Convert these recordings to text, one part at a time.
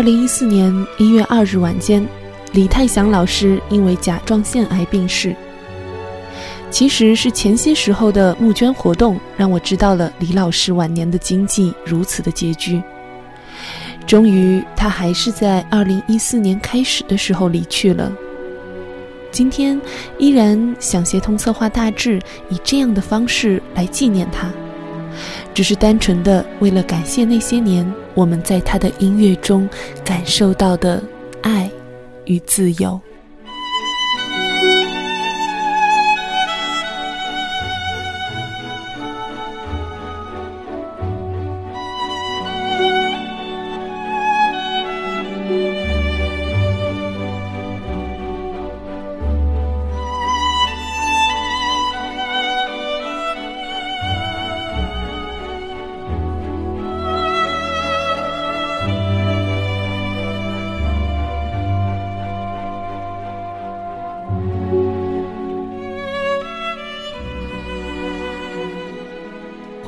二零一四年一月二日晚间，李泰祥老师因为甲状腺癌病逝。其实是前些时候的募捐活动，让我知道了李老师晚年的经济如此的拮据。终于，他还是在二零一四年开始的时候离去了。今天，依然想协同策划大致以这样的方式来纪念他，只是单纯的为了感谢那些年我们在他的音乐中感受到的爱与自由。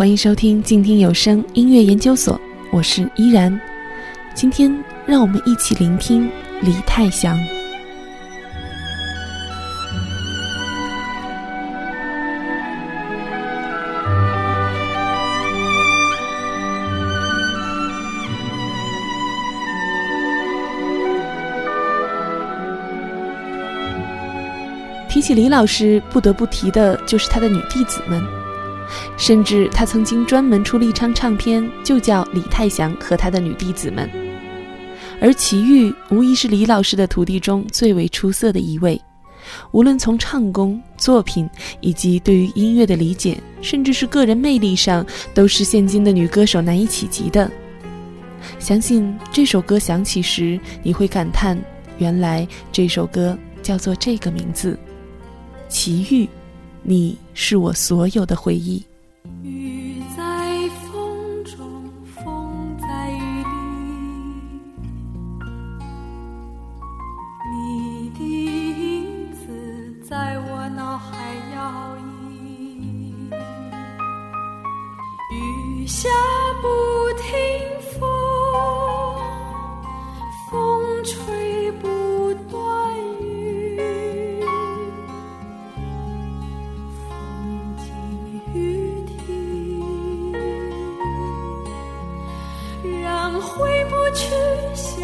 欢迎收听静听有声音乐研究所，我是依然。今天让我们一起聆听李泰祥。提起李老师，不得不提的就是他的女弟子们。甚至他曾经专门出了一张唱片，就叫李泰祥和他的女弟子们。而齐豫无疑是李老师的徒弟中最为出色的一位，无论从唱功、作品以及对于音乐的理解，甚至是个人魅力上，都是现今的女歌手难以企及的。相信这首歌响起时，你会感叹：原来这首歌叫做这个名字，齐豫。你是我所有的回忆。雨在风中，风在雨里，你的影子在我脑海摇曳。雨下不去。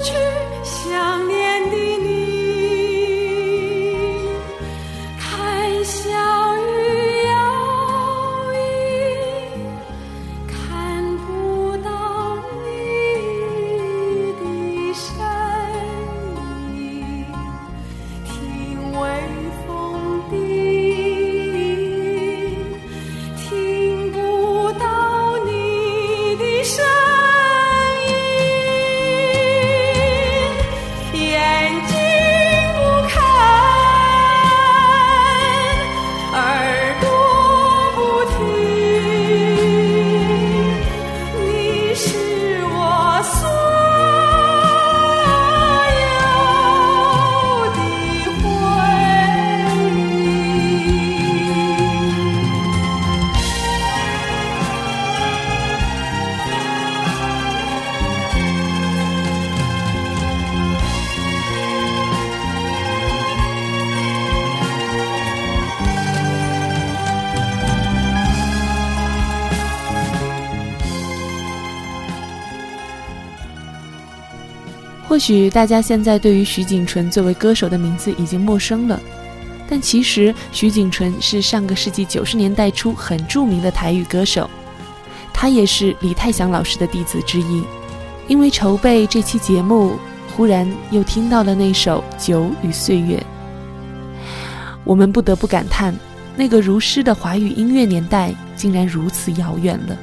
去想念，或许大家现在对于徐锦纯作为歌手的名字已经陌生了，但其实徐锦纯是上个世纪九十年代初很著名的台语歌手，他也是李泰祥老师的弟子之一。因为筹备这期节目，忽然又听到了那首《酒与岁月》，我们不得不感叹，那个如诗的华语音乐年代竟然如此遥远了。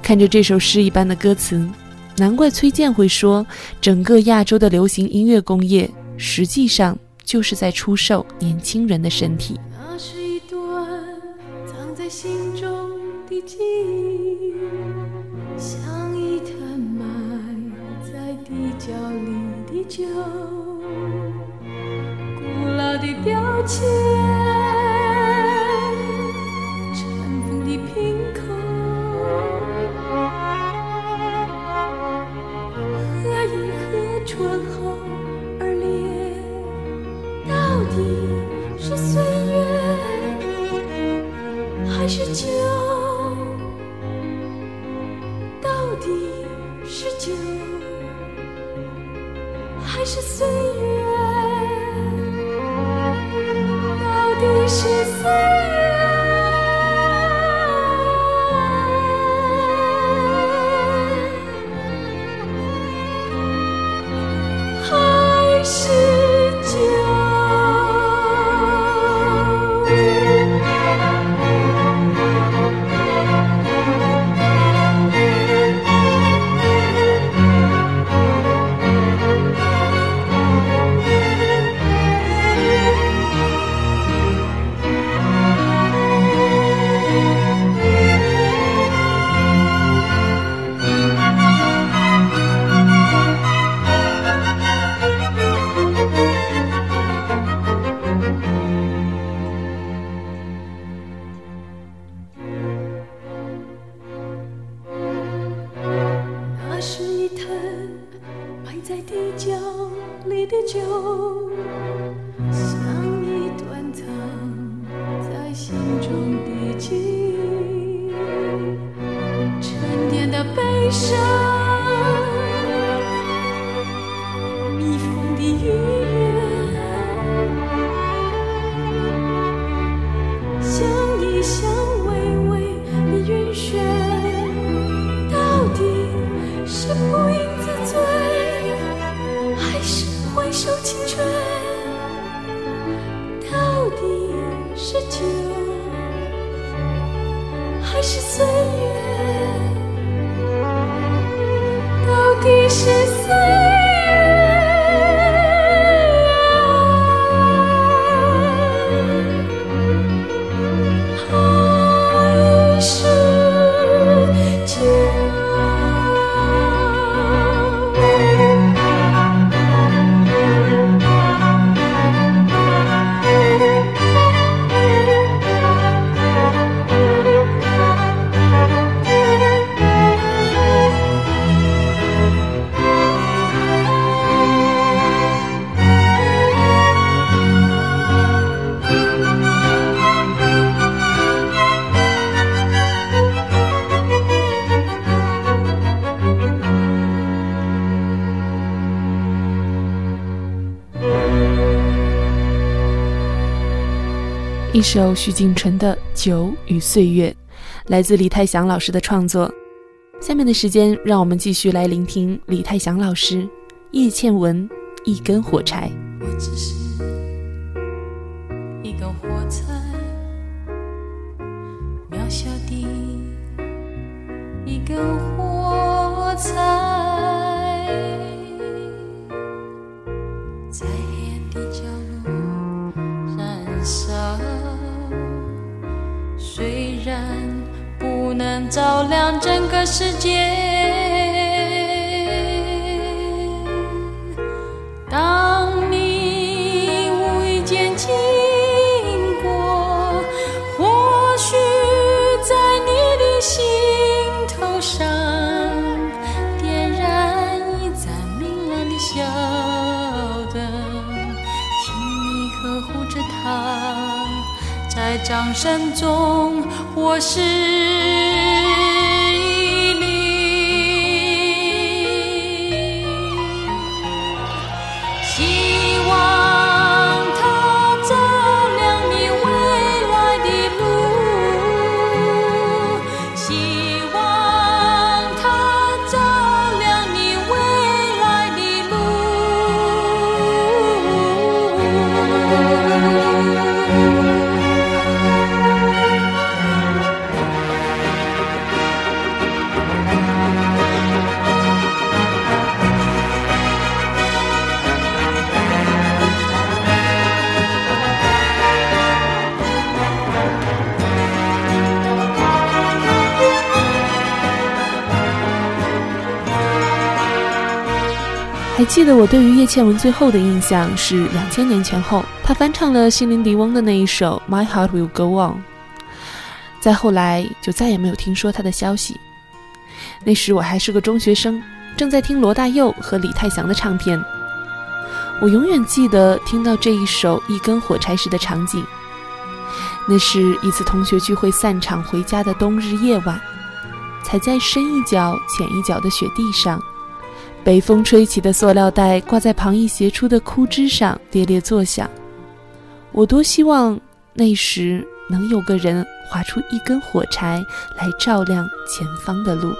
看着这首诗一般的歌词。难怪崔健会说，整个亚洲的流行音乐工业实际上就是在出售年轻人的身体。那是一段藏在心中的记忆，像一坛埋在地窖里的酒，古老的标签。是这一首徐静纯的《酒与岁月》，来自李泰祥老师的创作。下面的时间，让我们继续来聆听李泰祥老师《叶倩文一根火柴》。我只是一根火柴，渺小的一根火柴，照亮整个世界，当你无意间经过，或许在你的心头上点燃一盏明亮的小灯，请你呵护着它。在掌声中，我是还记得我对于叶倩文最后的印象是两千年前后，她翻唱了心灵迪翁的那一首《My Heart Will Go On》。再后来就再也没有听说她的消息。那时我还是个中学生，正在听罗大佑和李泰祥的唱片。我永远记得听到这一首《一根火柴》时的场景。那是一次同学聚会散场回家的冬日夜晚，踩在深一脚浅一脚的雪地上。被风吹起的塑料袋挂在旁一斜出的枯枝上，猎猎作响。我多希望那时能有个人划出一根火柴来照亮前方的路。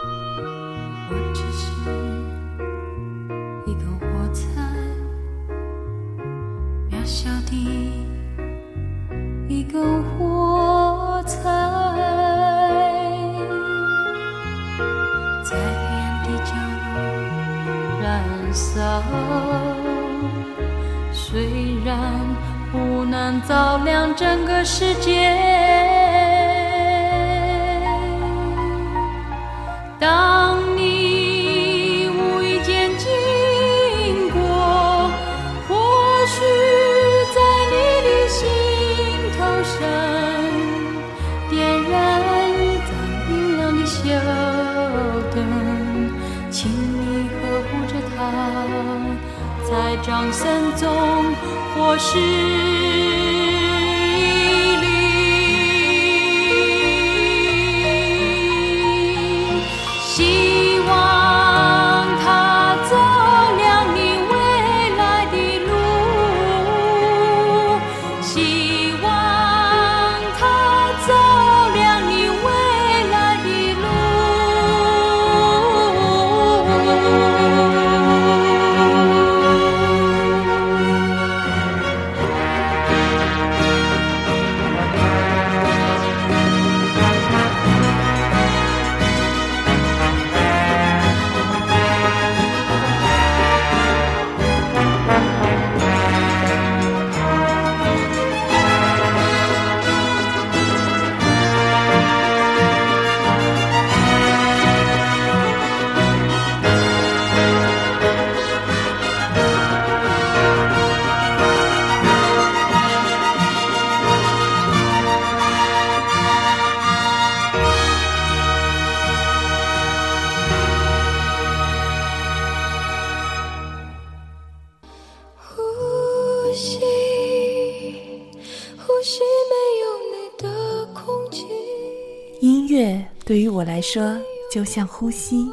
来说就像呼吸，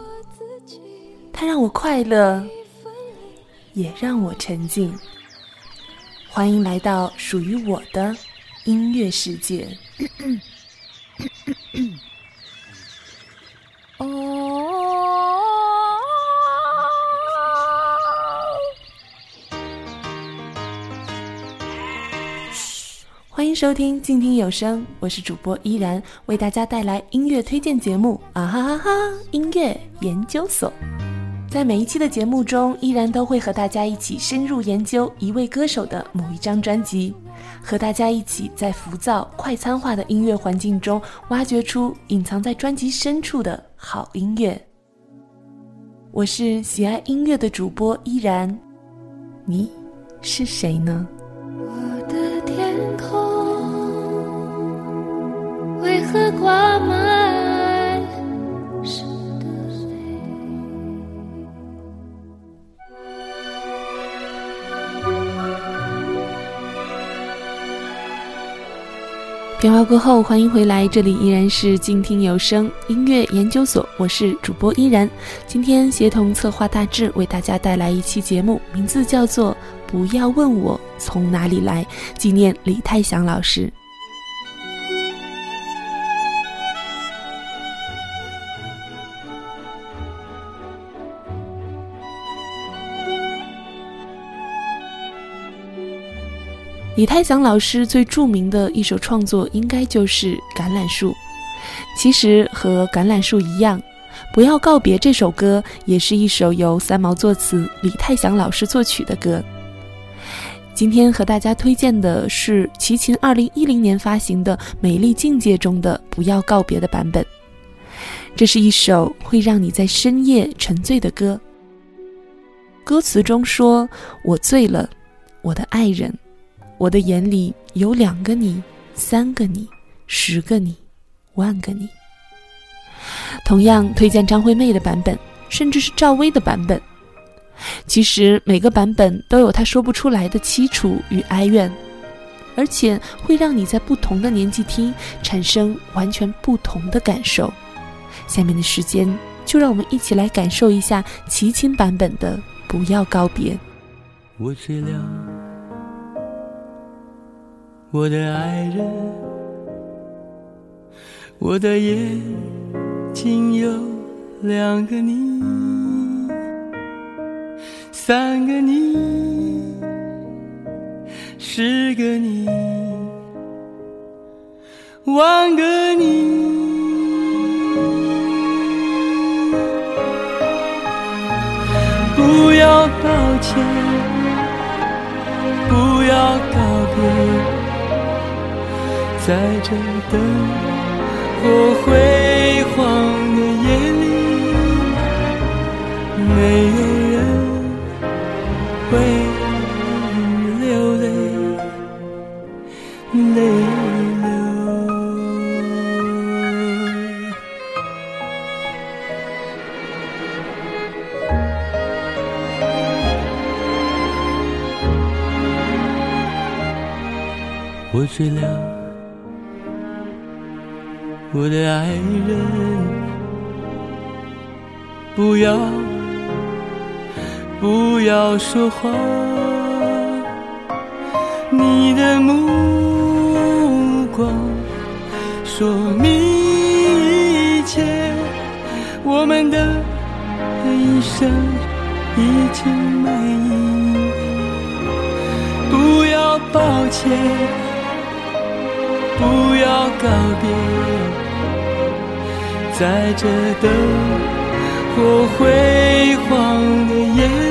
它让我快乐，也让我沉静。欢迎来到属于我的音乐世界。收听静听有声，我是主播依然，为大家带来音乐推荐节目啊哈哈哈！音乐研究所，在每一期的节目中，依然都会和大家一起深入研究一位歌手的某一张专辑，和大家一起在浮躁、快餐化的音乐环境中，挖掘出隐藏在专辑深处的好音乐。我是喜爱音乐的主播依然，你是谁呢？为何挂满湿的泪？片花过后，欢迎回来，这里依然是静听有声音乐研究所，我是主播依然。今天协同策划大致为大家带来一期节目，名字叫做《不要问我从哪里来》，纪念李泰祥老师。李泰祥老师最著名的一首创作，应该就是《橄榄树》。其实和《橄榄树》一样，《不要告别》这首歌也是一首由三毛作词、李泰祥老师作曲的歌。今天和大家推荐的是齐秦2010年发行的《美丽境界》中的《不要告别》的版本。这是一首会让你在深夜沉醉的歌。歌词中说：“我醉了，我的爱人，我的眼里有两个你，三个你，十个你，万个你。”同样推荐张惠妹的版本，甚至是赵薇的版本。其实每个版本都有她说不出来的凄楚与哀怨，而且会让你在不同的年纪听，产生完全不同的感受。下面的时间，就让我们一起来感受一下齐秦版本的《不要告别》。我醉了，我的爱人，我的眼睛有两个你。三个你，十个你，万个你。不要抱歉，不要告，在这灯火辉煌的夜里，没有人。会流泪，泪流。我醉了，我的爱人，不要。不要说话，你的目光说明一切，我们的一生已经满意。不要抱歉，不要告别，在这灯火辉煌的夜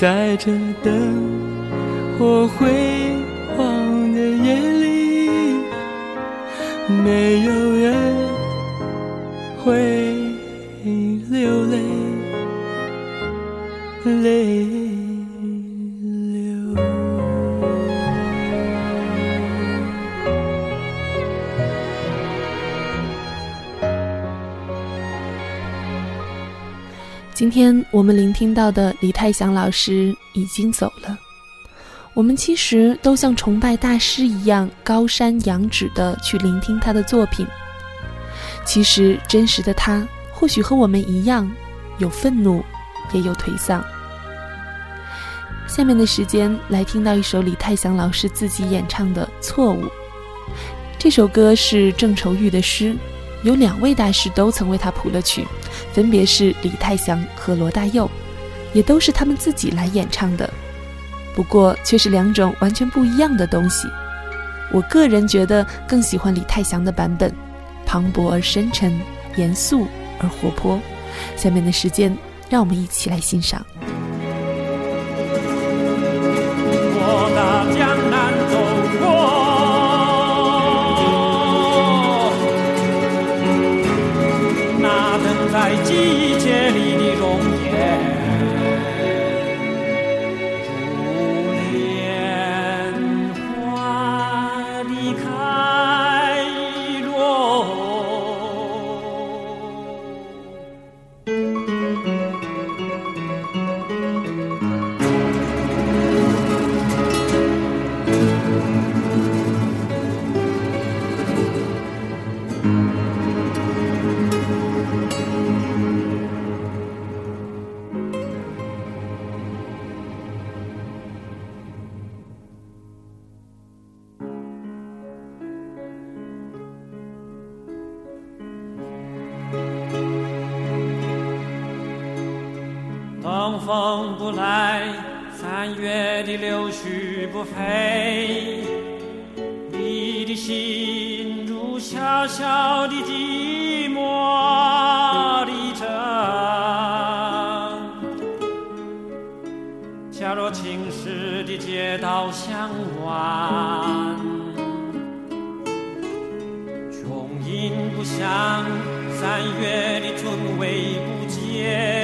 在这等今天我们聆听到的李泰祥老师已经走了，我们其实都像崇拜大师一样高山仰止的去聆听他的作品。其实真实的他或许和我们一样，有愤怒，也有颓丧。下面的时间来听到一首李泰祥老师自己演唱的《错误》，这首歌是郑愁予的诗。有两位大师都曾为他谱了曲，分别是李泰祥和罗大佑，也都是他们自己来演唱的。不过却是两种完全不一样的东西。我个人觉得更喜欢李泰祥的版本，磅礴而深沉，严肃而活泼。下面的时间，让我们一起来欣赏。see. 青石的街道向晚，琼音不响，三月的春雷不见，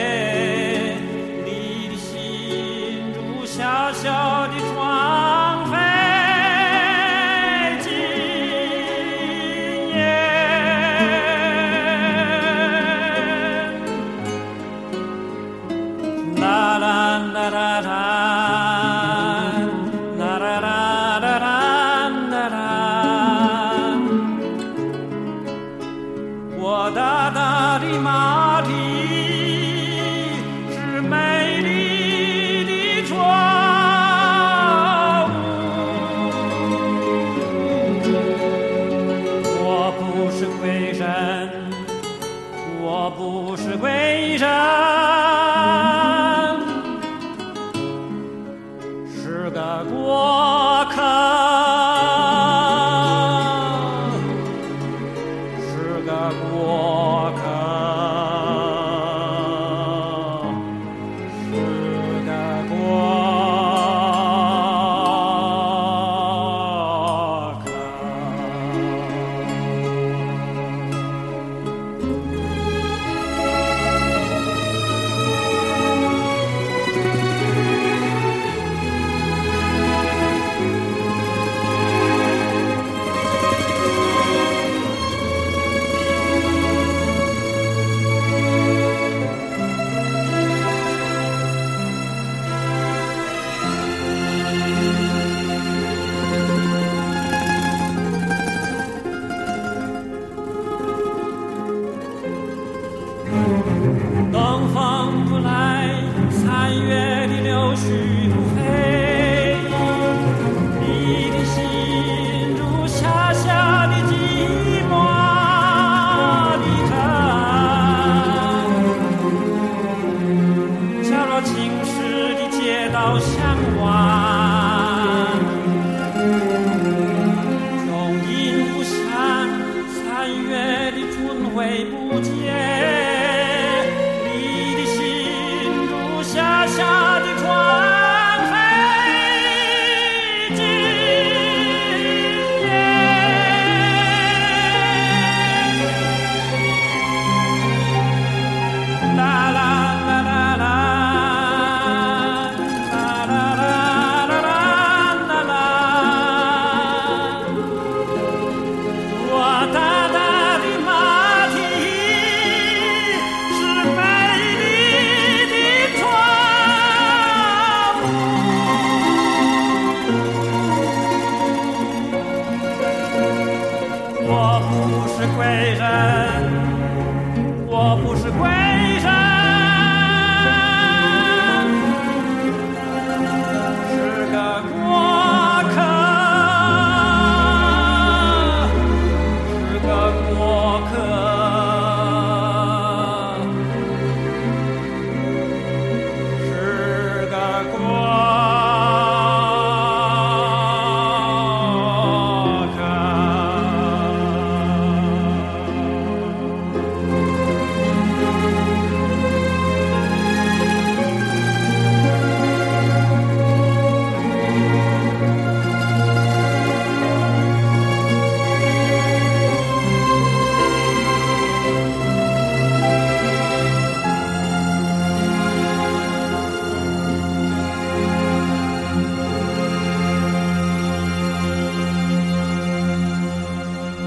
我不是鬼神，东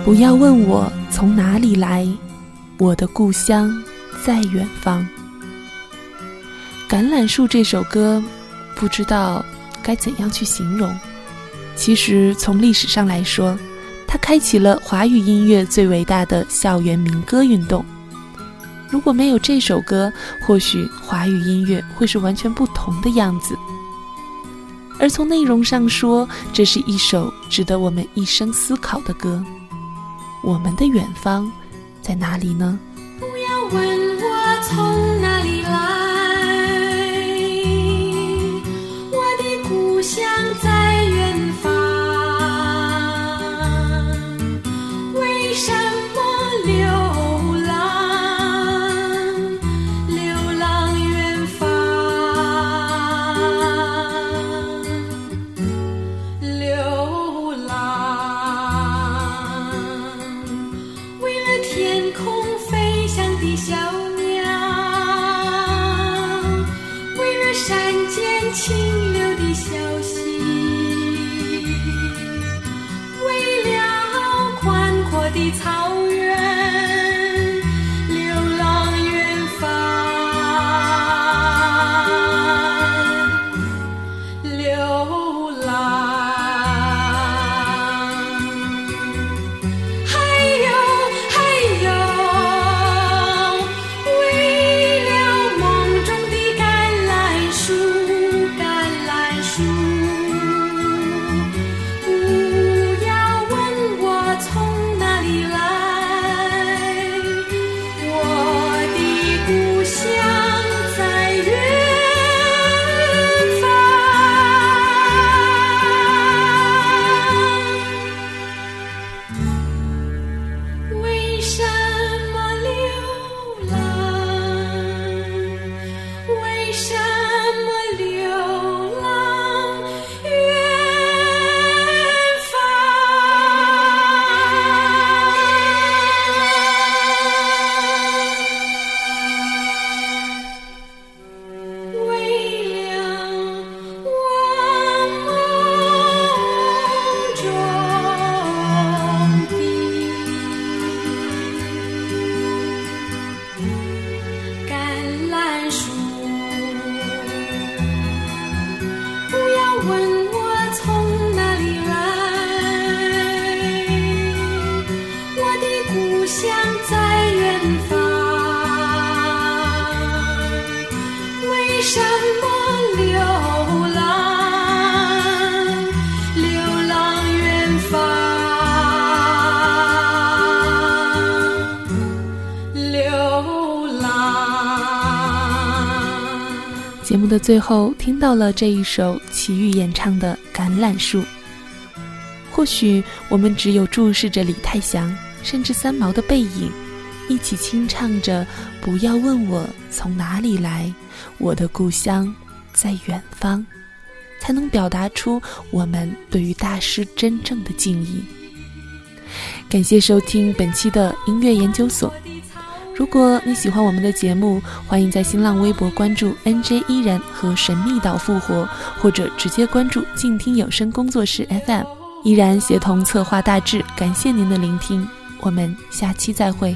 不要问我从哪里来，我的故乡在远方。《橄榄树》这首歌，不知道该怎样去形容。其实从历史上来说，它开启了华语音乐最伟大的校园民歌运动。如果没有这首歌，或许华语音乐会是完全不同的样子。而从内容上说，这是一首值得我们一生思考的歌。我们的远方在哪里呢？不要问我从哪里来，节的最后，听到了这一首齐豫演唱的《橄榄树》。或许我们只有注视着李泰祥，甚至三毛的背影，一起清唱着“不要问我从哪里来，我的故乡在远方”，才能表达出我们对于大师真正的敬意。感谢收听本期的音乐研究所。如果你喜欢我们的节目，欢迎在新浪微博关注 NJ 依然和神秘岛复活，或者直接关注静听有声工作室 FM，依然协同策划大致。感谢您的聆听，我们下期再会。